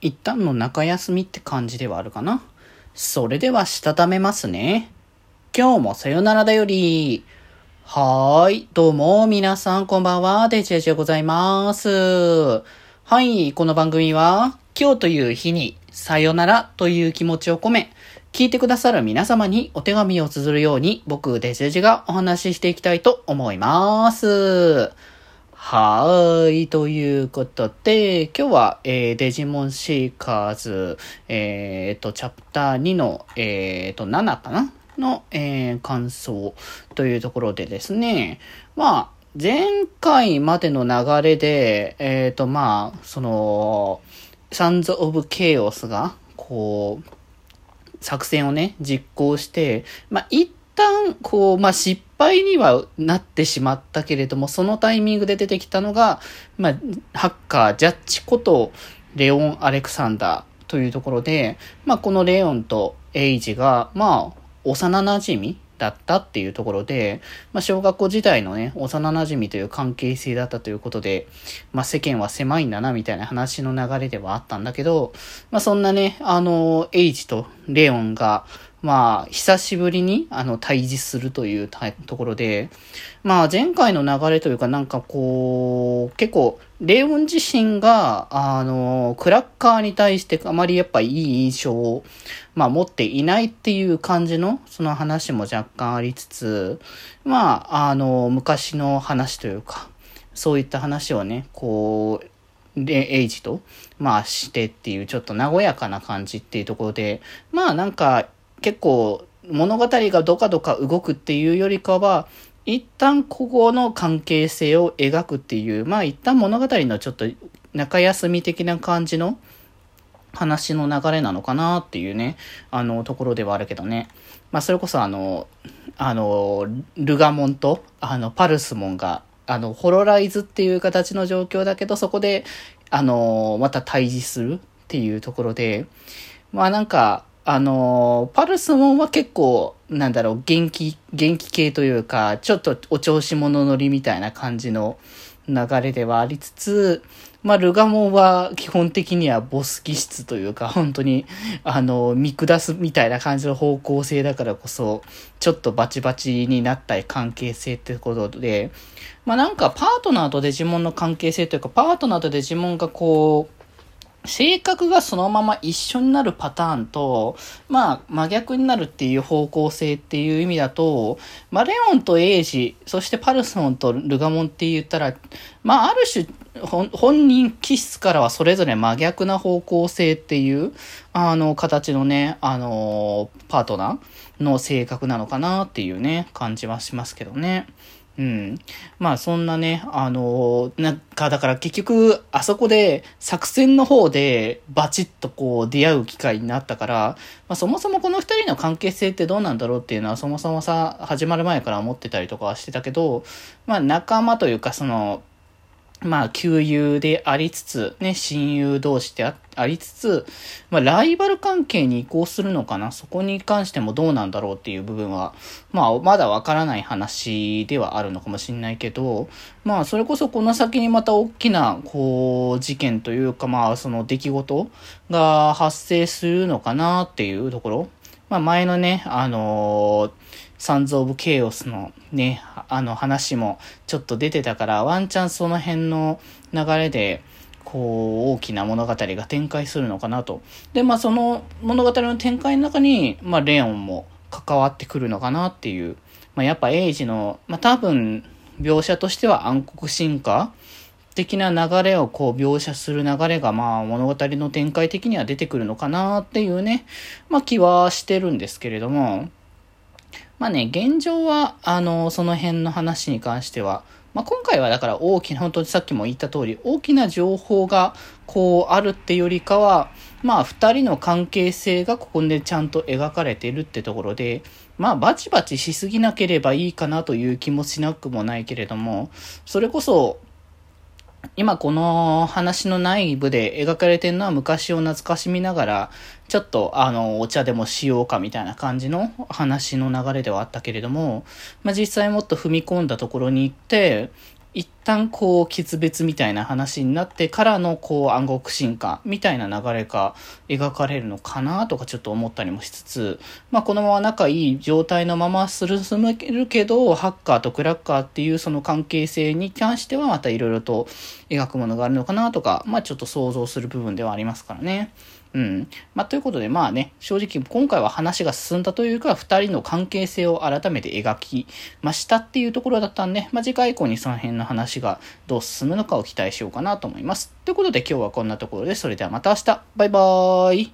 一旦の中休みって感じではあるかな。それでは、したためますね。今日もさよならだより。はーい。どうも、皆さん、こんばんは。デジェジでございます。はい。この番組は、今日という日に、さよならという気持ちを込め、聞いてくださる皆様にお手紙を綴るように、僕、デジェジがお話ししていきたいと思います。はーい。ということで、今日は、えー、デジモンシーカーズ、えー、と、チャプター2の、えー、と、7かな？の、えー、感想というところでですね、まあ、前回までの流れで、えー、と、まあ、その、サンズ・オブ・ケイオスが、こう、作戦をね、実行して、まあ、旦、こう、まあ、失敗にはなってしまったけれども、そのタイミングで出てきたのが、まあ、ハッカー、ジャッジことレオン・アレクサンダーというところで、まあ、このレオンとエイジが、まあ、幼馴染だったっていうところで、まあ、小学校時代のね、幼馴染という関係性だったということで、まあ、世間は狭いんだな、みたいな話の流れではあったんだけど、まあ、そんなね、あの、エイジとレオンが、まあ、久しぶりに、あの、対峙するというところで、まあ、前回の流れというか、なんかこう、結構、レオン自身が、あの、クラッカーに対してあまりやっぱいい印象を、まあ、持っていないっていう感じの、その話も若干ありつつ、まあ、あの、昔の話というか、そういった話をね、こう、で、エイジと、まあ、してっていう、ちょっと和やかな感じっていうところで、まあ、なんか、結構物語がどかどか動くっていうよりかは、一旦ここの関係性を描くっていう、まあ一旦物語のちょっと中休み的な感じの話の流れなのかなっていうね、あの、ところではあるけどね。まあそれこそあの、あの、ルガモンと、あの、パルスモンが、あの、ホロライズっていう形の状況だけど、そこで、あの、また対峙するっていうところで、まあなんか、あの、パルスモンは結構、なんだろう、元気、元気系というか、ちょっとお調子者乗りみたいな感じの流れではありつつ、まあ、ルガモンは基本的にはボス気質というか、本当に、あの、見下すみたいな感じの方向性だからこそ、ちょっとバチバチになった関係性ってことで、まあなんかパートナーとデジモンの関係性というか、パートナーとデジモンがこう、性格がそのまま一緒になるパターンと、まあ、真逆になるっていう方向性っていう意味だと、ま、レオンとエイジ、そしてパルソンとルガモンって言ったら、まあ、ある種、本人気質からはそれぞれ真逆な方向性っていう、あの、形のね、あの、パートナーの性格なのかなっていうね、感じはしますけどね。うん。まあそんなね、あの、なんかだから結局、あそこで作戦の方でバチッとこう出会う機会になったから、まあそもそもこの二人の関係性ってどうなんだろうっていうのはそもそもさ、始まる前から思ってたりとかはしてたけど、まあ仲間というかその、まあ、旧友でありつつ、ね、親友同士であありつつ、まあ、ライバル関係に移行するのかな？そこに関してもどうなんだろうっていう部分は、まあ、まだわからない話ではあるのかもしれないけど、まあ、それこそこの先にまた大きな、こう、事件というか、まあ、その出来事が発生するのかなっていうところ。まあ、前のね、あのーサンズ・オブ・ケイオスのね、あの話もちょっと出てたから、ワンチャンその辺の流れで、こう、大きな物語が展開するのかなと。で、まあその物語の展開の中に、まあレオンも関わってくるのかなっていう。まあやっぱエイジの、まあ多分、描写としては暗黒進化的な流れをこう描写する流れがまあ物語の展開的には出てくるのかなっていうね、まあ気はしてるんですけれども、まあね、現状は、あの、その辺の話に関しては、まあ、今回はだから大きな、本当にさっきも言った通り、大きな情報がこうあるってよりかは、まあ二人の関係性がここでちゃんと描かれてるってところで、まあバチバチしすぎなければいいかなという気もしなくもないけれども、それこそ今この話の内部で描かれてるのは昔を懐かしみながら、ちょっとあの、お茶でもしようかみたいな感じの話の流れではあったけれども、まあ実際もっと踏み込んだところに行って、一旦こう、決別みたいな話になってからのこう、暗黒進化みたいな流れが描かれるのかなとかちょっと思ったりもしつつ、まあこのまま仲いい状態のまま進めるけど、ハッカーとクラッカーっていうその関係性に関してはまた色々と描くものがあるのかなとか、まあちょっと想像する部分ではありますからね。うん。まあ、ということで、まあね、正直今回は話が進んだというか、二人の関係性を改めて描きましたっていうところだったんで、まあ、次回以降にその辺の話がどう進むのかを期待しようかなと思います。ということで今日はこんなところで、それではまた明日バイバーイ